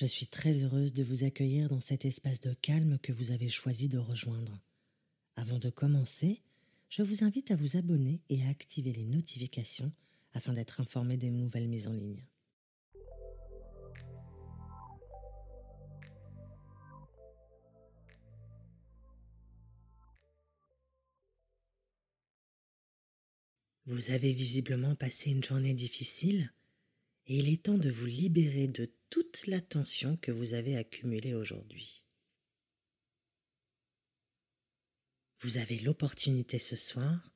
Je suis très heureuse de vous accueillir dans cet espace de calme que vous avez choisi de rejoindre. Avant de commencer, je vous invite à vous abonner et à activer les notifications afin d'être informé des nouvelles mises en ligne. Vous avez visiblement passé une journée difficile et il est temps de vous libérer de toute la tension que vous avez accumulée aujourd'hui. Vous avez l'opportunité ce soir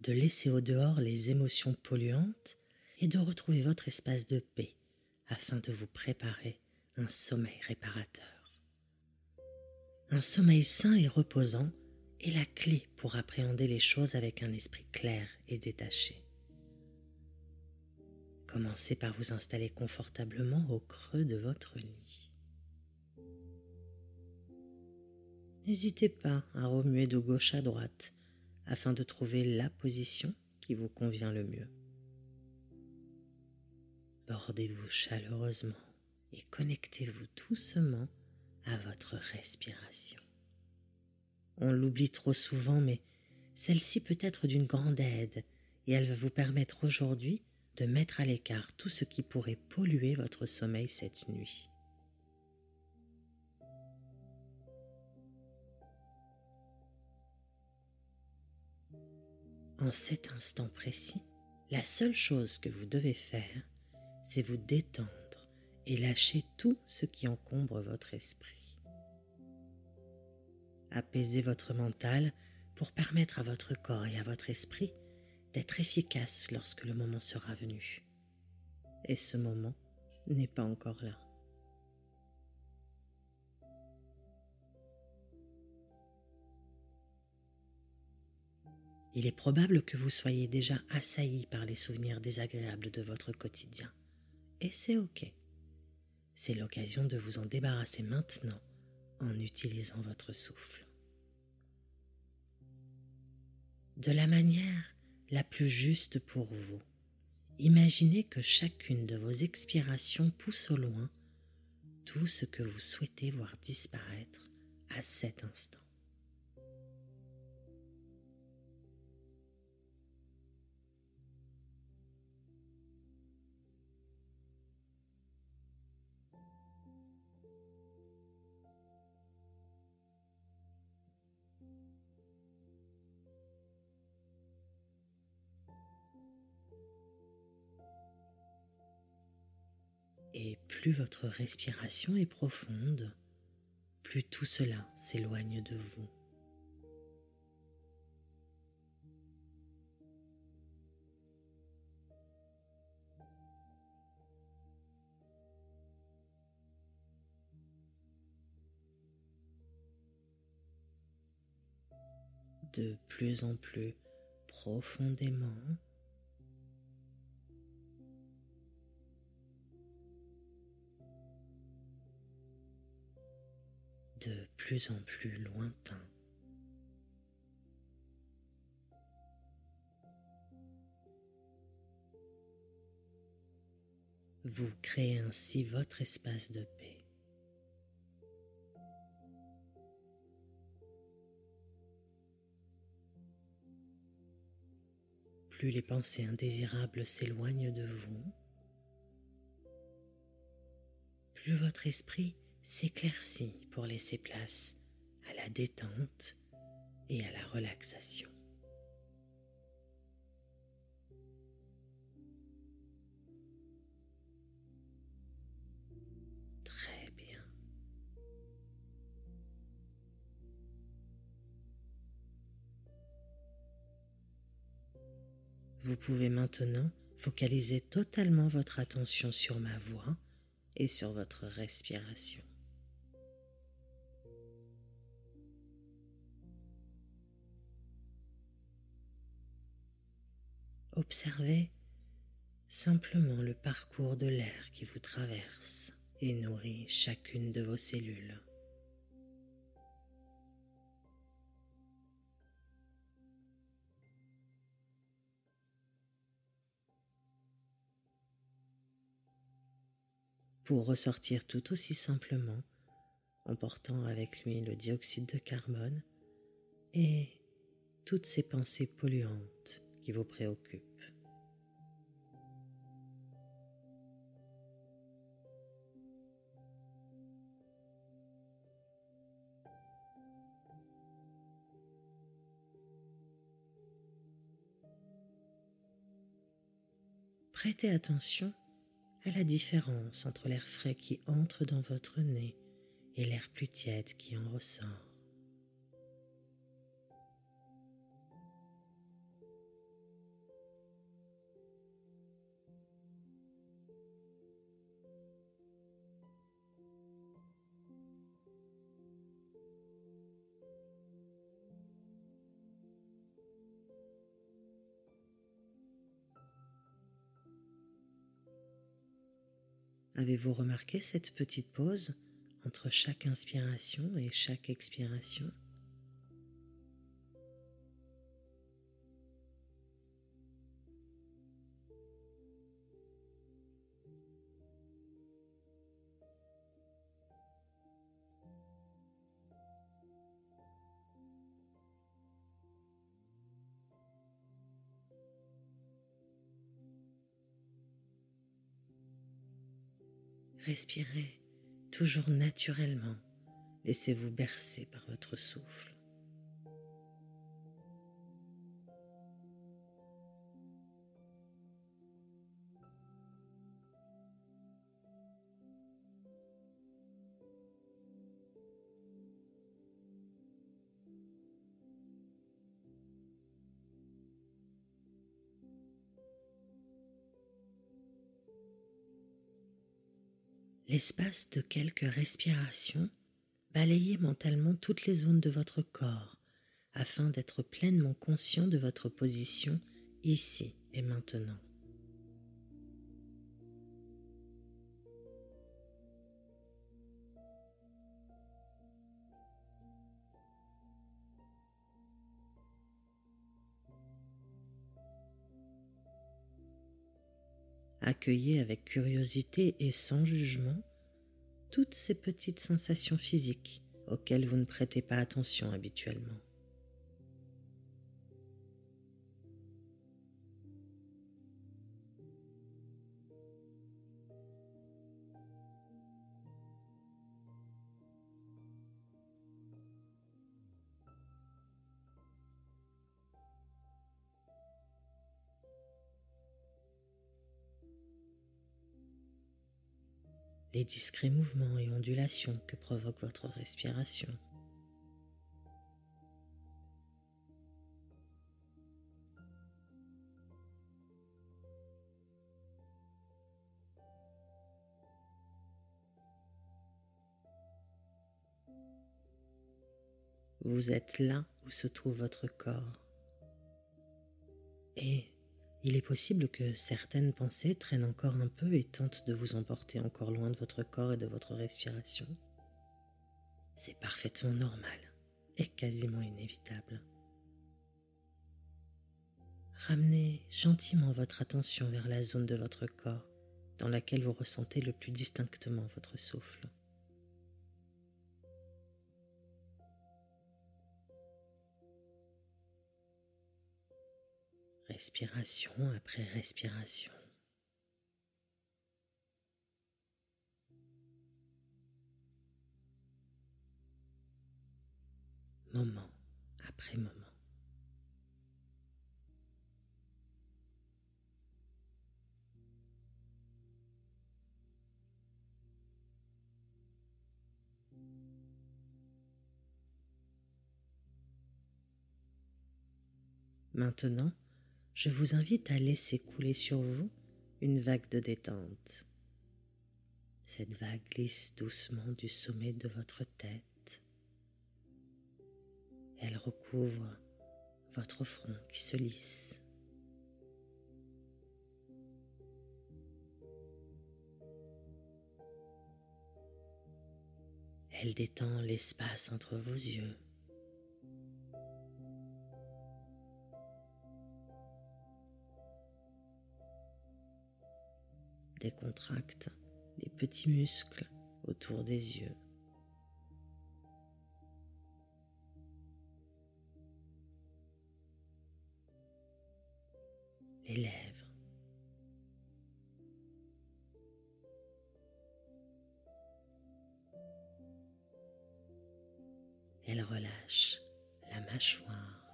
de laisser au dehors les émotions polluantes et de retrouver votre espace de paix afin de vous préparer un sommeil réparateur. Un sommeil sain et reposant est la clé pour appréhender les choses avec un esprit clair et détaché. Commencez par vous installer confortablement au creux de votre lit. N'hésitez pas à remuer de gauche à droite afin de trouver la position qui vous convient le mieux. Bordez-vous chaleureusement et connectez-vous doucement à votre respiration. On l'oublie trop souvent, mais celle-ci peut être d'une grande aide et elle va vous permettre aujourd'hui de mettre à l'écart tout ce qui pourrait polluer votre sommeil cette nuit. En cet instant précis, la seule chose que vous devez faire, c'est vous détendre et lâcher tout ce qui encombre votre esprit apaiser votre mental pour permettre à votre corps et à votre esprit d'être efficaces lorsque le moment sera venu. Et ce moment n'est pas encore là. Il est probable que vous soyez déjà assailli par les souvenirs désagréables de votre quotidien. Et c'est OK. C'est l'occasion de vous en débarrasser maintenant en utilisant votre souffle. de la manière la plus juste pour vous. Imaginez que chacune de vos expirations pousse au loin tout ce que vous souhaitez voir disparaître à cet instant. Et plus votre respiration est profonde, plus tout cela s'éloigne de vous. de plus en plus profondément de plus en plus lointain. Vous créez ainsi votre espace de paix. Plus les pensées indésirables s'éloignent de vous, plus votre esprit s'éclaircit pour laisser place à la détente et à la relaxation. Très bien. Vous pouvez maintenant focaliser totalement votre attention sur ma voix et sur votre respiration. Observez simplement le parcours de l'air qui vous traverse et nourrit chacune de vos cellules. pour ressortir tout aussi simplement en portant avec lui le dioxyde de carbone et toutes ces pensées polluantes vous préoccupent. Prêtez attention à la différence entre l'air frais qui entre dans votre nez et l'air plus tiède qui en ressort. Avez-vous remarqué cette petite pause entre chaque inspiration et chaque expiration? Respirez toujours naturellement. Laissez-vous bercer par votre souffle. L'espace de quelques respirations, balayez mentalement toutes les zones de votre corps afin d'être pleinement conscient de votre position ici et maintenant. Accueillez avec curiosité et sans jugement toutes ces petites sensations physiques auxquelles vous ne prêtez pas attention habituellement. Les discrets mouvements et ondulations que provoque votre respiration. Vous êtes là où se trouve votre corps. Et il est possible que certaines pensées traînent encore un peu et tentent de vous emporter encore loin de votre corps et de votre respiration. C'est parfaitement normal et quasiment inévitable. Ramenez gentiment votre attention vers la zone de votre corps dans laquelle vous ressentez le plus distinctement votre souffle. Respiration après respiration. Moment après moment. Maintenant, je vous invite à laisser couler sur vous une vague de détente. Cette vague glisse doucement du sommet de votre tête. Elle recouvre votre front qui se lisse. Elle détend l'espace entre vos yeux. Décontracte les petits muscles autour des yeux. Les lèvres. Elle relâche la mâchoire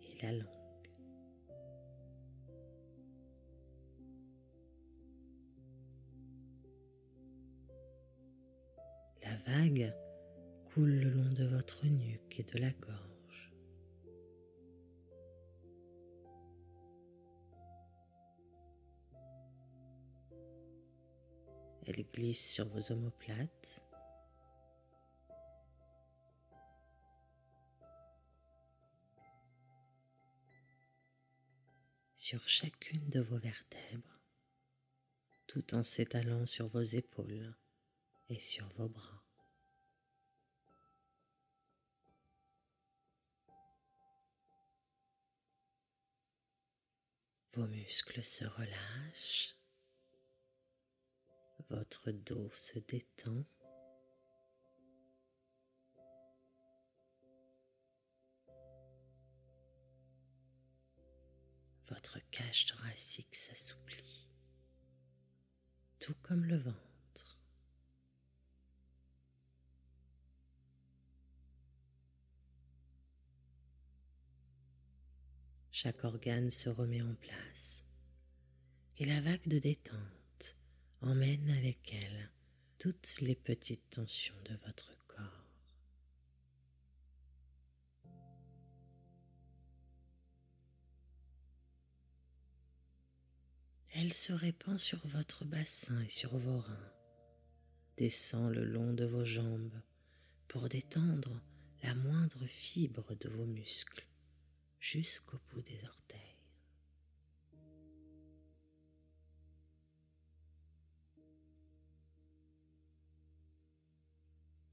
et la langue. Vague coule le long de votre nuque et de la gorge. Elle glisse sur vos omoplates. sur chacune de vos vertèbres, tout en s'étalant sur vos épaules et sur vos bras. Vos muscles se relâchent, votre dos se détend. Votre cage thoracique s'assouplit, tout comme le ventre. Chaque organe se remet en place et la vague de détente emmène avec elle toutes les petites tensions de votre corps. Elle se répand sur votre bassin et sur vos reins, descend le long de vos jambes pour détendre la moindre fibre de vos muscles jusqu'au bout des orteils.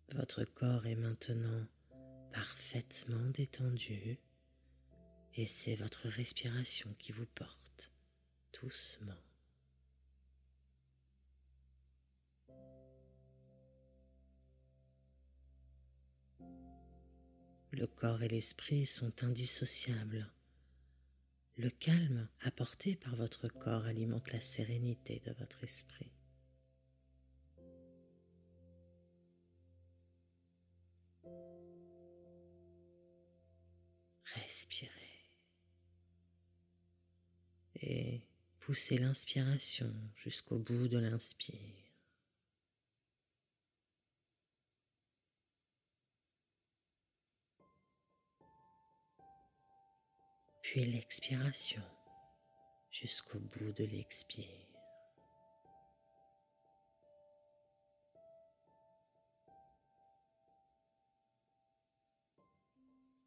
Votre corps est maintenant parfaitement détendu et c'est votre respiration qui vous porte doucement. Le corps et l'esprit sont indissociables. Le calme apporté par votre corps alimente la sérénité de votre esprit. Respirez et poussez l'inspiration jusqu'au bout de l'inspire. L'expiration jusqu'au bout de l'expire.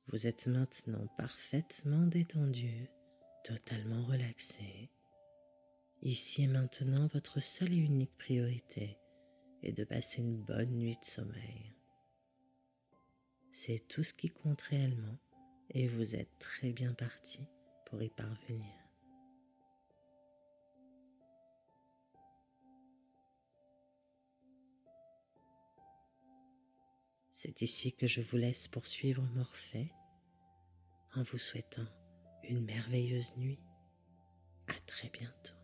Vous êtes maintenant parfaitement détendu, totalement relaxé. Ici et maintenant, votre seule et unique priorité est de passer une bonne nuit de sommeil. C'est tout ce qui compte réellement et vous êtes très bien parti pour y parvenir. C'est ici que je vous laisse poursuivre Morphée en vous souhaitant une merveilleuse nuit. À très bientôt.